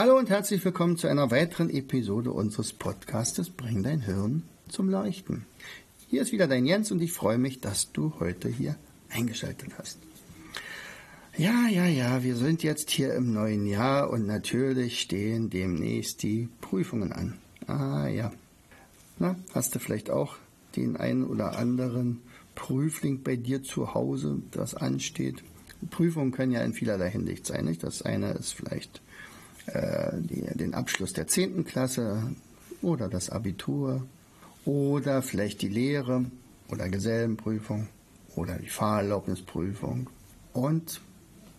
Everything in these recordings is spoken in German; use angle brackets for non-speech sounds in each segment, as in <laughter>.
Hallo und herzlich willkommen zu einer weiteren Episode unseres Podcastes Bring dein Hirn zum Leuchten. Hier ist wieder dein Jens und ich freue mich, dass du heute hier eingeschaltet hast. Ja, ja, ja, wir sind jetzt hier im neuen Jahr und natürlich stehen demnächst die Prüfungen an. Ah ja. Na, hast du vielleicht auch den einen oder anderen Prüfling bei dir zu Hause, das ansteht? Prüfungen können ja in vielerlei Hinsicht sein. Nicht? Das eine ist vielleicht äh, die, den Abschluss der 10. Klasse oder das Abitur oder vielleicht die Lehre oder Gesellenprüfung oder die Fahrerlaubnisprüfung und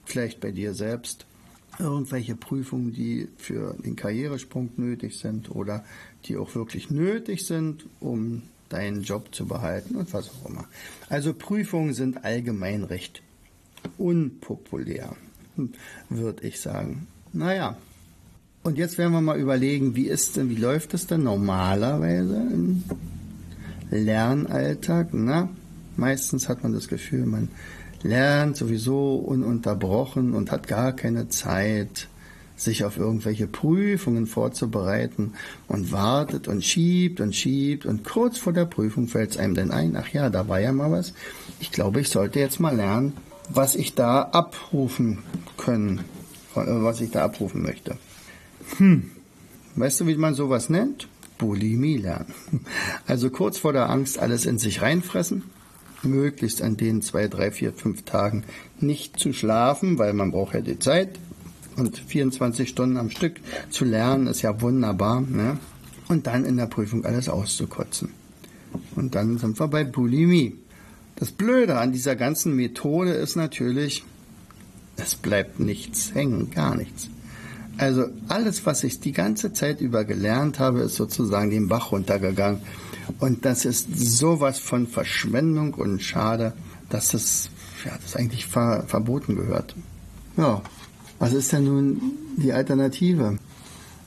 vielleicht bei dir selbst irgendwelche Prüfungen, die für den Karrieresprung nötig sind oder die auch wirklich nötig sind, um deinen Job zu behalten und was auch immer. Also Prüfungen sind allgemein recht unpopulär, würde ich sagen. Naja, und jetzt werden wir mal überlegen, wie ist denn, wie läuft es denn normalerweise im Lernalltag? Na, meistens hat man das Gefühl, man lernt sowieso ununterbrochen und hat gar keine Zeit, sich auf irgendwelche Prüfungen vorzubereiten und wartet und schiebt und schiebt und kurz vor der Prüfung fällt es einem dann ein, ach ja, da war ja mal was. Ich glaube, ich sollte jetzt mal lernen, was ich da abrufen können, was ich da abrufen möchte. Hm. Weißt du, wie man sowas nennt? Bulimie lernen. Also kurz vor der Angst alles in sich reinfressen, möglichst an den zwei, drei, vier, fünf Tagen nicht zu schlafen, weil man braucht ja die Zeit. Und 24 Stunden am Stück zu lernen ist ja wunderbar. Ne? Und dann in der Prüfung alles auszukotzen. Und dann sind wir bei Bulimie. Das Blöde an dieser ganzen Methode ist natürlich, es bleibt nichts hängen, gar nichts. Also alles, was ich die ganze Zeit über gelernt habe, ist sozusagen den Bach runtergegangen. Und das ist sowas von Verschwendung und schade, dass das, ja, das eigentlich ver verboten gehört. Ja, was ist denn nun die Alternative?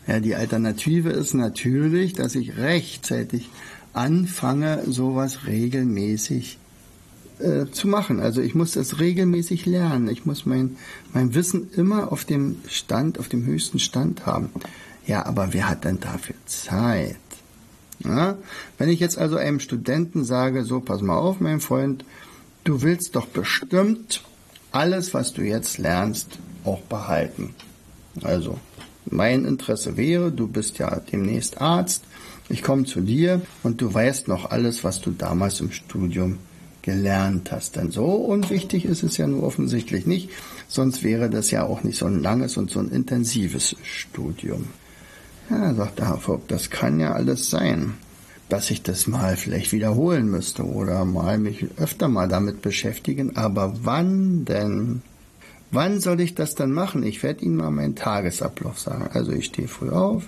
Ja, die Alternative ist natürlich, dass ich rechtzeitig anfange, sowas regelmäßig äh, zu machen. Also ich muss das regelmäßig lernen. Ich muss mein, mein Wissen immer auf dem Stand, auf dem höchsten Stand haben. Ja, aber wer hat denn dafür Zeit? Ja? Wenn ich jetzt also einem Studenten sage, so pass mal auf, mein Freund, du willst doch bestimmt alles, was du jetzt lernst, auch behalten. Also mein Interesse wäre, du bist ja demnächst Arzt, ich komme zu dir und du weißt noch alles, was du damals im Studium gelernt hast. Denn so unwichtig ist es ja nur offensichtlich nicht, sonst wäre das ja auch nicht so ein langes und so ein intensives Studium. Ja, sagt der Herr Vogt, das kann ja alles sein, dass ich das mal vielleicht wiederholen müsste oder mal mich öfter mal damit beschäftigen, aber wann denn? Wann soll ich das dann machen? Ich werde Ihnen mal meinen Tagesablauf sagen. Also ich stehe früh auf,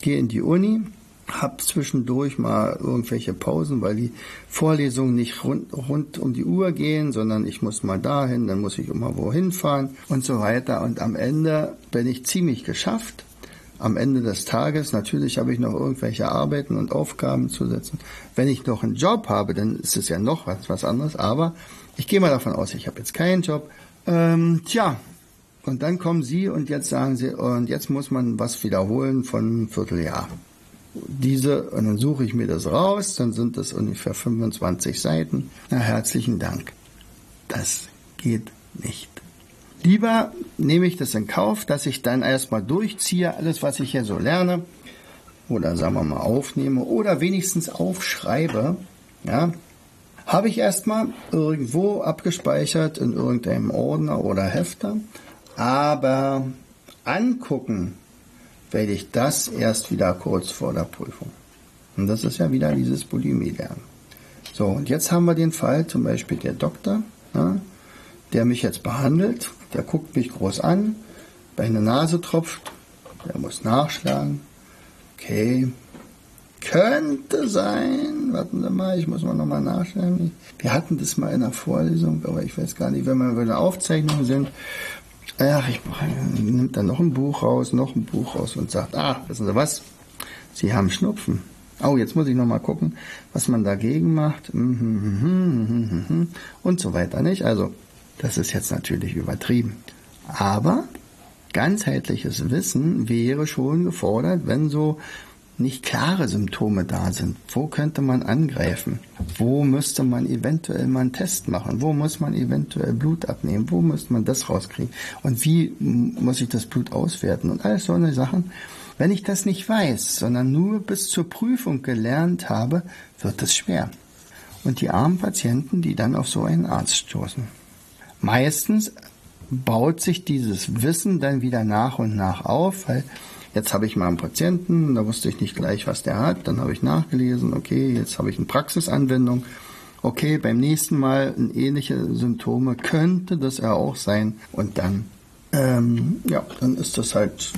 gehe in die Uni, habe zwischendurch mal irgendwelche Pausen, weil die Vorlesungen nicht rund, rund um die Uhr gehen, sondern ich muss mal dahin, dann muss ich immer wohin fahren und so weiter. Und am Ende bin ich ziemlich geschafft. Am Ende des Tages, natürlich habe ich noch irgendwelche Arbeiten und Aufgaben zu setzen. Wenn ich noch einen Job habe, dann ist es ja noch was, was anderes. Aber ich gehe mal davon aus, ich habe jetzt keinen Job. Ähm, tja, und dann kommen Sie und jetzt sagen Sie, und jetzt muss man was wiederholen von Vierteljahr diese, und dann suche ich mir das raus, dann sind das ungefähr 25 Seiten. Na, herzlichen Dank. Das geht nicht. Lieber nehme ich das in Kauf, dass ich dann erstmal durchziehe, alles, was ich hier so lerne, oder sagen wir mal aufnehme, oder wenigstens aufschreibe, ja, habe ich erstmal irgendwo abgespeichert in irgendeinem Ordner oder Hefter, aber angucken werde ich das erst wieder kurz vor der Prüfung. Und das ist ja wieder dieses Bulimie-Lernen. So, und jetzt haben wir den Fall, zum Beispiel der Doktor, ja, der mich jetzt behandelt, der guckt mich groß an, bei einer Nase tropft, der muss nachschlagen. Okay, könnte sein, warten Sie mal, ich muss mal nochmal nachschlagen. Wir hatten das mal in der Vorlesung, aber ich weiß gar nicht, wenn wir bei der Aufzeichnung sind. Ach, ich nimmt dann noch ein Buch raus, noch ein Buch raus und sagt, ah, wissen Sie was? Sie haben Schnupfen. Oh, jetzt muss ich nochmal gucken, was man dagegen macht. Mhm, mhm, mhm, und so weiter, nicht? Also, das ist jetzt natürlich übertrieben. Aber ganzheitliches Wissen wäre schon gefordert, wenn so nicht klare Symptome da sind. Wo könnte man angreifen? Wo müsste man eventuell mal einen Test machen? Wo muss man eventuell Blut abnehmen? Wo müsste man das rauskriegen? Und wie muss ich das Blut auswerten? Und alles so eine Sachen. Wenn ich das nicht weiß, sondern nur bis zur Prüfung gelernt habe, wird es schwer. Und die armen Patienten, die dann auf so einen Arzt stoßen. Meistens baut sich dieses Wissen dann wieder nach und nach auf, weil Jetzt habe ich mal einen Patienten, da wusste ich nicht gleich, was der hat. Dann habe ich nachgelesen, okay, jetzt habe ich eine Praxisanwendung. Okay, beim nächsten Mal ähnliche Symptome könnte das ja auch sein. Und dann, ähm, ja, dann ist das halt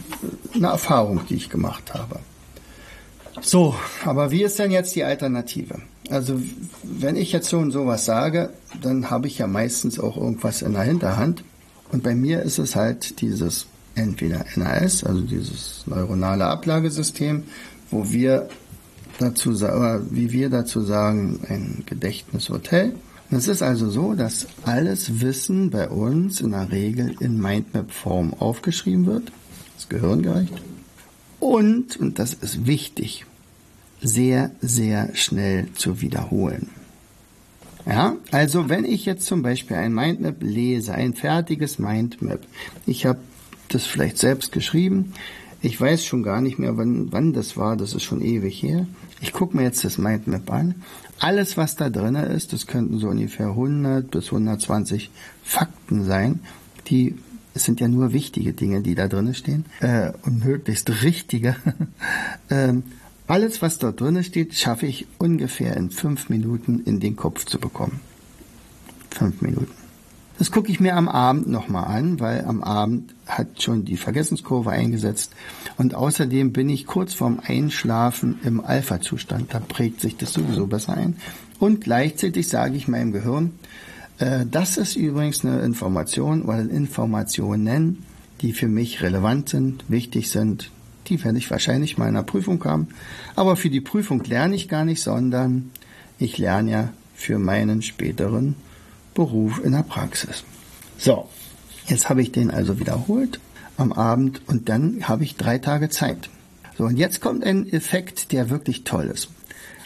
eine Erfahrung, die ich gemacht habe. So, aber wie ist denn jetzt die Alternative? Also, wenn ich jetzt so und sowas sage, dann habe ich ja meistens auch irgendwas in der Hinterhand. Und bei mir ist es halt dieses entweder NAS, also dieses neuronale Ablagesystem, wo wir dazu wie wir dazu sagen, ein Gedächtnishotel. Es ist also so, dass alles Wissen bei uns in der Regel in Mindmap-Form aufgeschrieben wird, das gehirngerecht. Und, und das ist wichtig, sehr, sehr schnell zu wiederholen. Ja, also wenn ich jetzt zum Beispiel ein Mindmap lese, ein fertiges Mindmap, ich habe das vielleicht selbst geschrieben. Ich weiß schon gar nicht mehr, wann, wann das war. Das ist schon ewig her. Ich gucke mir jetzt das Mindmap an. Alles, was da drin ist, das könnten so ungefähr 100 bis 120 Fakten sein, die es sind ja nur wichtige Dinge, die da drin stehen äh, und möglichst richtige. <laughs> ähm, alles, was dort drin steht, schaffe ich ungefähr in fünf Minuten in den Kopf zu bekommen. Fünf Minuten. Das gucke ich mir am Abend nochmal an, weil am Abend hat schon die Vergessenskurve eingesetzt. Und außerdem bin ich kurz vorm Einschlafen im Alpha-Zustand. Da prägt sich das sowieso besser ein. Und gleichzeitig sage ich meinem Gehirn, äh, das ist übrigens eine Information oder Informationen, die für mich relevant sind, wichtig sind. Die werde ich wahrscheinlich mal in der Prüfung haben. Aber für die Prüfung lerne ich gar nicht, sondern ich lerne ja für meinen späteren Beruf in der Praxis. So, jetzt habe ich den also wiederholt am Abend und dann habe ich drei Tage Zeit. So, und jetzt kommt ein Effekt, der wirklich toll ist.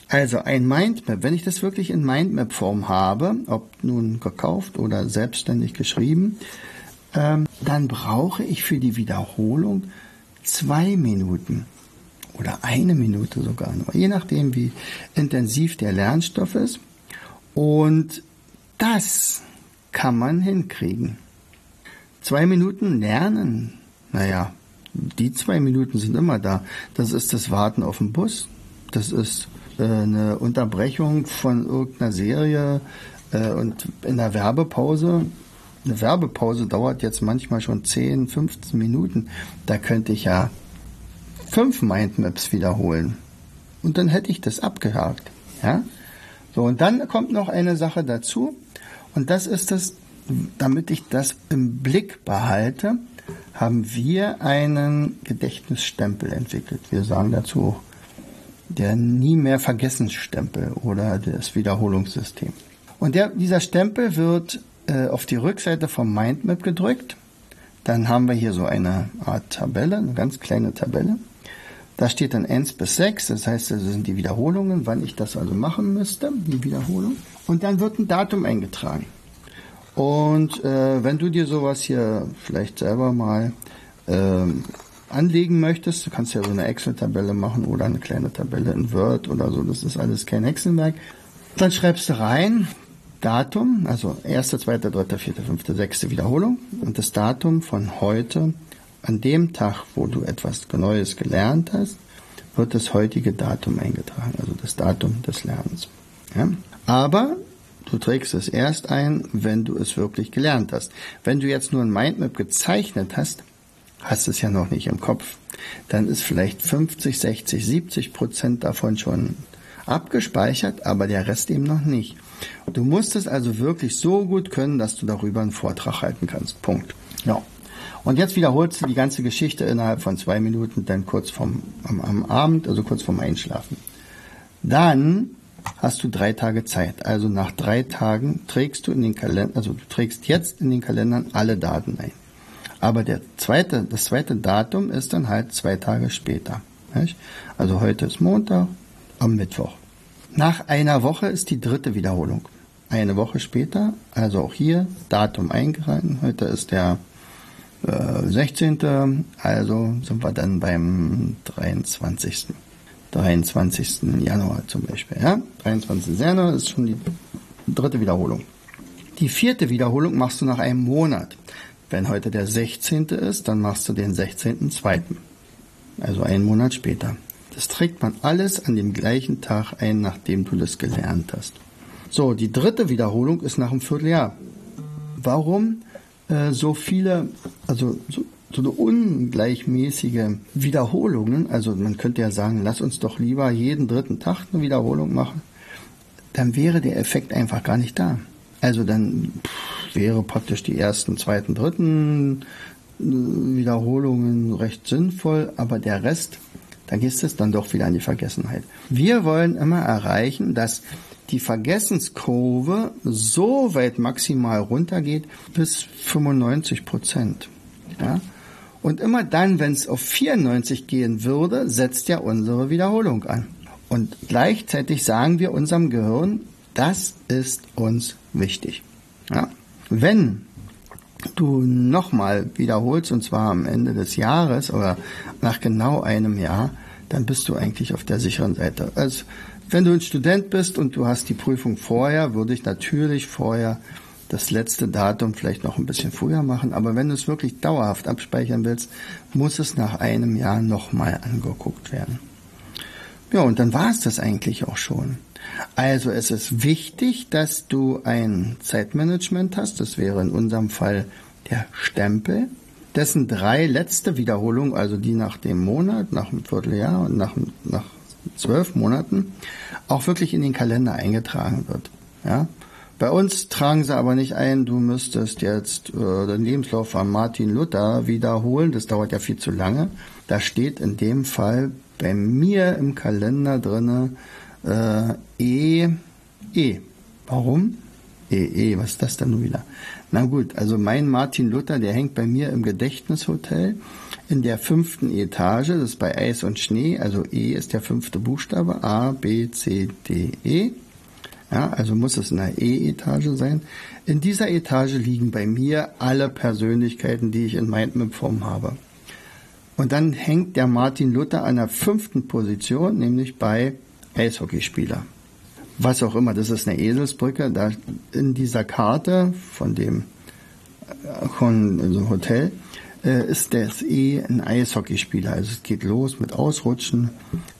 Also ein Mindmap, wenn ich das wirklich in Mindmap-Form habe, ob nun gekauft oder selbstständig geschrieben, ähm, dann brauche ich für die Wiederholung zwei Minuten oder eine Minute sogar nur, je nachdem, wie intensiv der Lernstoff ist. Und das kann man hinkriegen. Zwei Minuten lernen. Naja, die zwei Minuten sind immer da. Das ist das Warten auf den Bus. Das ist äh, eine Unterbrechung von irgendeiner Serie äh, und in der Werbepause. Eine Werbepause dauert jetzt manchmal schon 10, 15 Minuten. Da könnte ich ja fünf Mindmaps wiederholen. Und dann hätte ich das abgehakt. Ja? So, und dann kommt noch eine Sache dazu. Und das ist es, damit ich das im Blick behalte, haben wir einen Gedächtnisstempel entwickelt. Wir sagen dazu der nie mehr vergessen Stempel oder das Wiederholungssystem. Und der, dieser Stempel wird äh, auf die Rückseite vom Mindmap gedrückt. Dann haben wir hier so eine Art Tabelle, eine ganz kleine Tabelle. Da steht dann 1 bis 6, das heißt, das sind die Wiederholungen, wann ich das also machen müsste, die Wiederholung. Und dann wird ein Datum eingetragen. Und äh, wenn du dir sowas hier vielleicht selber mal ähm, anlegen möchtest, du kannst ja so eine Excel-Tabelle machen oder eine kleine Tabelle in Word oder so, das ist alles kein Hexenwerk. Dann schreibst du rein Datum, also erste, zweite, dritte, vierte, fünfte, sechste Wiederholung und das Datum von heute, an dem Tag, wo du etwas Neues gelernt hast, wird das heutige Datum eingetragen, also das Datum des Lernens. Ja? Aber du trägst es erst ein, wenn du es wirklich gelernt hast. Wenn du jetzt nur ein Mindmap gezeichnet hast, hast es ja noch nicht im Kopf. Dann ist vielleicht 50, 60, 70 Prozent davon schon abgespeichert, aber der Rest eben noch nicht. Du musst es also wirklich so gut können, dass du darüber einen Vortrag halten kannst. Punkt. Ja. Und jetzt wiederholst du die ganze Geschichte innerhalb von zwei Minuten, dann kurz vom, am, am Abend, also kurz vorm Einschlafen. Dann hast du drei Tage Zeit. Also nach drei Tagen trägst du in den Kalender, also du trägst jetzt in den Kalendern alle Daten ein. Aber der zweite, das zweite Datum ist dann halt zwei Tage später. Nicht? Also heute ist Montag, am Mittwoch. Nach einer Woche ist die dritte Wiederholung. Eine Woche später, also auch hier Datum eingehalten. Heute ist der äh, 16. Also sind wir dann beim 23. 23. Januar zum Beispiel. Ja? 23. Januar ist schon die dritte Wiederholung. Die vierte Wiederholung machst du nach einem Monat. Wenn heute der 16. ist, dann machst du den 16.2. Also einen Monat später. Das trägt man alles an dem gleichen Tag ein, nachdem du das gelernt hast. So, die dritte Wiederholung ist nach einem Vierteljahr. Warum äh, so viele, also so, so eine ungleichmäßige Wiederholungen, also man könnte ja sagen, lass uns doch lieber jeden dritten Tag eine Wiederholung machen, dann wäre der Effekt einfach gar nicht da. Also dann pff, wäre praktisch die ersten, zweiten, dritten äh, Wiederholungen recht sinnvoll, aber der Rest, da geht es dann doch wieder an die Vergessenheit. Wir wollen immer erreichen, dass die Vergessenskurve so weit maximal runtergeht bis 95 Prozent. Ja? Und immer dann, wenn es auf 94 gehen würde, setzt ja unsere Wiederholung an. Und gleichzeitig sagen wir unserem Gehirn, das ist uns wichtig. Ja? Wenn du nochmal wiederholst, und zwar am Ende des Jahres oder nach genau einem Jahr, dann bist du eigentlich auf der sicheren Seite. Also, wenn du ein Student bist und du hast die Prüfung vorher, würde ich natürlich vorher das letzte Datum vielleicht noch ein bisschen früher machen. Aber wenn du es wirklich dauerhaft abspeichern willst, muss es nach einem Jahr nochmal angeguckt werden. Ja, und dann war es das eigentlich auch schon. Also es ist wichtig, dass du ein Zeitmanagement hast. Das wäre in unserem Fall der Stempel. Dessen drei letzte Wiederholungen, also die nach dem Monat, nach einem Vierteljahr und nach, nach zwölf Monaten, auch wirklich in den Kalender eingetragen wird. Ja? Bei uns tragen sie aber nicht ein, du müsstest jetzt äh, den Lebenslauf von Martin Luther wiederholen. Das dauert ja viel zu lange. Da steht in dem Fall bei mir im Kalender drinne äh, E, E. Warum? E, E, was ist das denn nun wieder? Na gut, also mein Martin Luther, der hängt bei mir im Gedächtnishotel in der fünften Etage, das ist bei Eis und Schnee, also E ist der fünfte Buchstabe, A, B, C, D, E. Ja, also muss es in der E-Etage sein. In dieser Etage liegen bei mir alle Persönlichkeiten, die ich in Mindmap-Form habe. Und dann hängt der Martin Luther an der fünften Position, nämlich bei Eishockeyspieler. Was auch immer, das ist eine Eselsbrücke. Da in dieser Karte von dem von also Hotel äh, ist das E ein Eishockeyspieler. Also es geht los mit Ausrutschen,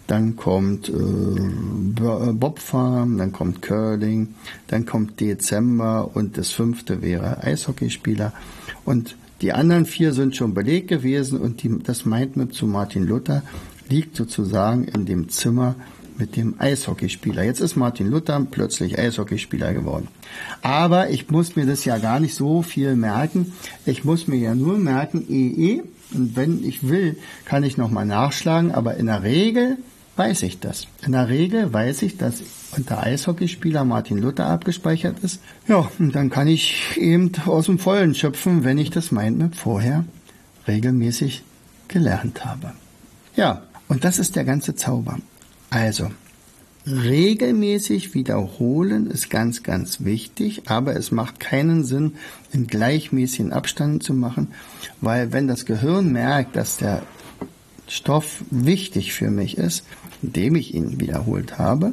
dann kommt äh, äh, Bobfahren, dann kommt Curling, dann kommt Dezember und das fünfte wäre Eishockeyspieler. Und die anderen vier sind schon belegt gewesen und die, das Mindmap zu Martin Luther liegt sozusagen in dem Zimmer mit dem Eishockeyspieler. Jetzt ist Martin Luther plötzlich Eishockeyspieler geworden. Aber ich muss mir das ja gar nicht so viel merken. Ich muss mir ja nur merken EE. Und wenn ich will, kann ich nochmal nachschlagen. Aber in der Regel weiß ich das. In der Regel weiß ich, dass unter Eishockeyspieler Martin Luther abgespeichert ist. Ja, und dann kann ich eben aus dem Vollen schöpfen, wenn ich das Mindmap vorher regelmäßig gelernt habe. Ja, und das ist der ganze Zauber. Also, regelmäßig wiederholen ist ganz, ganz wichtig, aber es macht keinen Sinn, in gleichmäßigen Abständen zu machen, weil wenn das Gehirn merkt, dass der Stoff wichtig für mich ist, indem ich ihn wiederholt habe,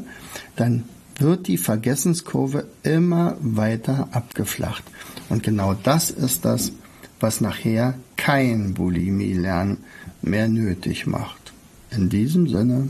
dann wird die Vergessenskurve immer weiter abgeflacht. Und genau das ist das, was nachher kein Bulimie-Lernen mehr nötig macht. In diesem Sinne,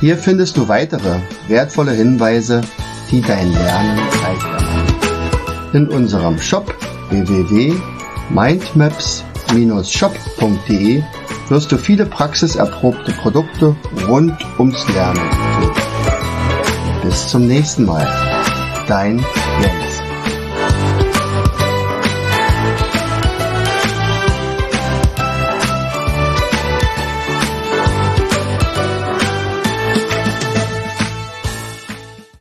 Hier findest du weitere wertvolle Hinweise, die dein Lernen machen. In unserem Shop www.mindmaps-shop.de wirst du viele praxiserprobte Produkte rund ums Lernen finden. Bis zum nächsten Mal. Dein Jens.